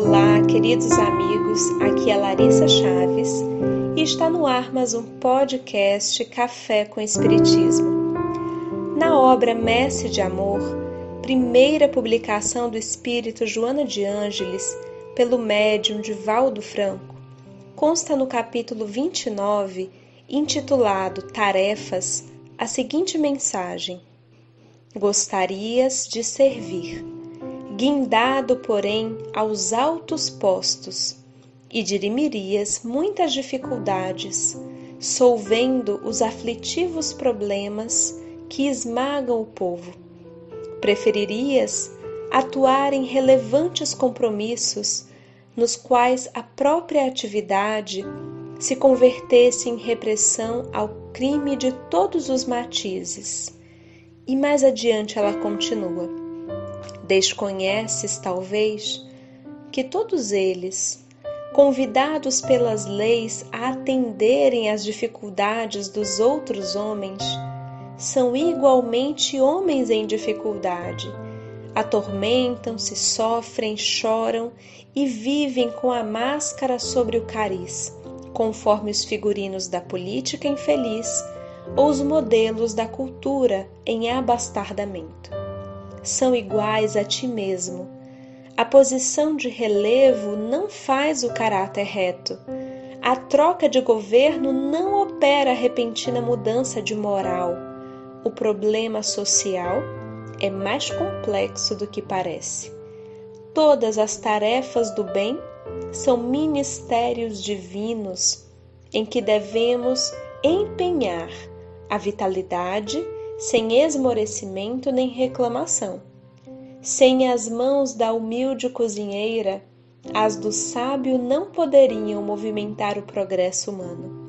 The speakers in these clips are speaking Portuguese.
Olá, queridos amigos, aqui é Larissa Chaves e está no ar mais um podcast Café com Espiritismo. Na obra Messe de Amor, primeira publicação do espírito Joana de Ângeles pelo médium Divaldo Franco, consta no capítulo 29, intitulado Tarefas, a seguinte mensagem: Gostarias de servir guindado, porém, aos altos postos, e dirimirias muitas dificuldades, solvendo os aflitivos problemas que esmagam o povo. Preferirias atuar em relevantes compromissos nos quais a própria atividade se convertesse em repressão ao crime de todos os matizes. E mais adiante ela continua Desconheces, talvez, que todos eles, convidados pelas leis a atenderem às dificuldades dos outros homens, são igualmente homens em dificuldade. Atormentam-se, sofrem, choram e vivem com a máscara sobre o cariz, conforme os figurinos da política infeliz ou os modelos da cultura em abastardamento são iguais a ti mesmo. A posição de relevo não faz o caráter reto. A troca de governo não opera a repentina mudança de moral. O problema social é mais complexo do que parece. Todas as tarefas do bem são ministérios divinos em que devemos empenhar a vitalidade sem esmorecimento nem reclamação. Sem as mãos da humilde cozinheira, as do sábio não poderiam movimentar o progresso humano.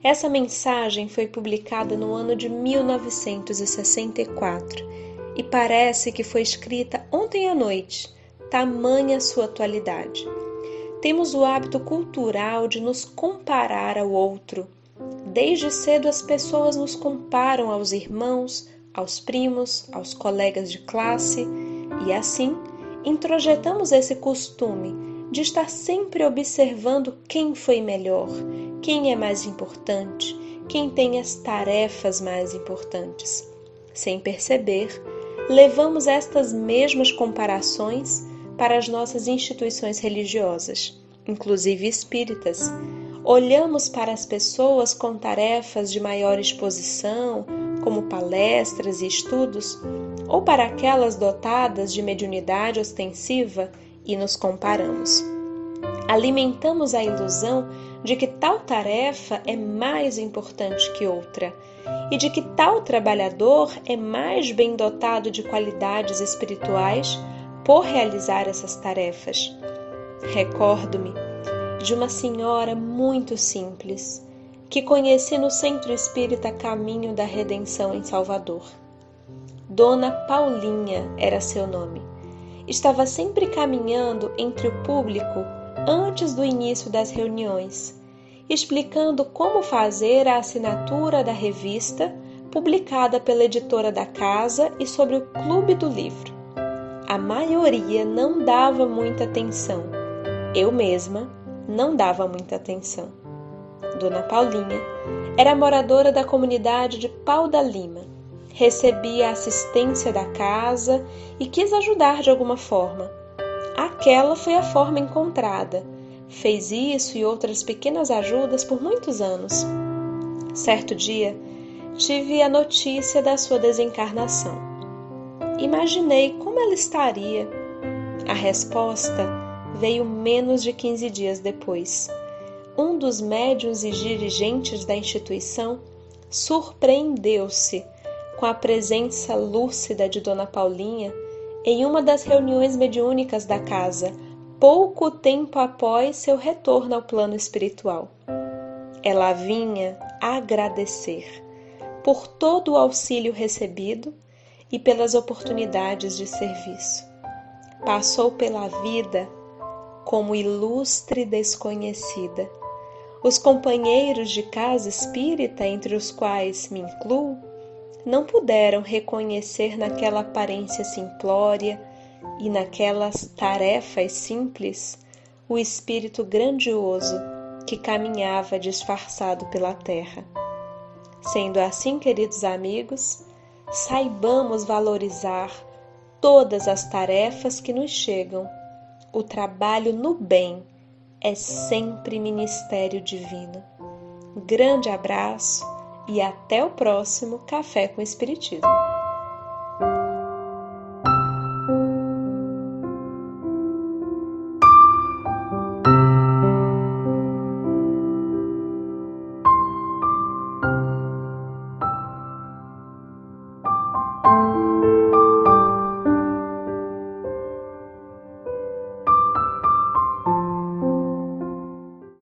Essa mensagem foi publicada no ano de 1964 e parece que foi escrita ontem à noite, tamanha sua atualidade. Temos o hábito cultural de nos comparar ao outro Desde cedo as pessoas nos comparam aos irmãos, aos primos, aos colegas de classe e assim introjetamos esse costume de estar sempre observando quem foi melhor, quem é mais importante, quem tem as tarefas mais importantes. Sem perceber, levamos estas mesmas comparações para as nossas instituições religiosas, inclusive espíritas, olhamos para as pessoas com tarefas de maior exposição, como palestras e estudos, ou para aquelas dotadas de mediunidade ostensiva e nos comparamos. Alimentamos a ilusão de que tal tarefa é mais importante que outra e de que tal trabalhador é mais bem dotado de qualidades espirituais por realizar essas tarefas. Recordo-me de uma senhora muito simples que conheci no Centro Espírita Caminho da Redenção em Salvador. Dona Paulinha era seu nome. Estava sempre caminhando entre o público antes do início das reuniões, explicando como fazer a assinatura da revista publicada pela editora da casa e sobre o Clube do Livro. A maioria não dava muita atenção. Eu mesma não dava muita atenção. Dona Paulinha era moradora da comunidade de Pau da Lima, recebia assistência da casa e quis ajudar de alguma forma. Aquela foi a forma encontrada. Fez isso e outras pequenas ajudas por muitos anos. Certo dia, tive a notícia da sua desencarnação. Imaginei como ela estaria. A resposta veio menos de 15 dias depois. Um dos médiuns e dirigentes da instituição surpreendeu-se com a presença lúcida de Dona Paulinha em uma das reuniões mediúnicas da casa, pouco tempo após seu retorno ao plano espiritual. Ela vinha agradecer por todo o auxílio recebido e pelas oportunidades de serviço. Passou pela vida como ilustre desconhecida, Os companheiros de casa espírita, entre os quais me incluo, não puderam reconhecer naquela aparência simplória e naquelas tarefas simples o espírito grandioso que caminhava disfarçado pela terra. Sendo assim, queridos amigos, saibamos valorizar todas as tarefas que nos chegam. O trabalho no bem é sempre ministério divino. Grande abraço e até o próximo Café com Espiritismo.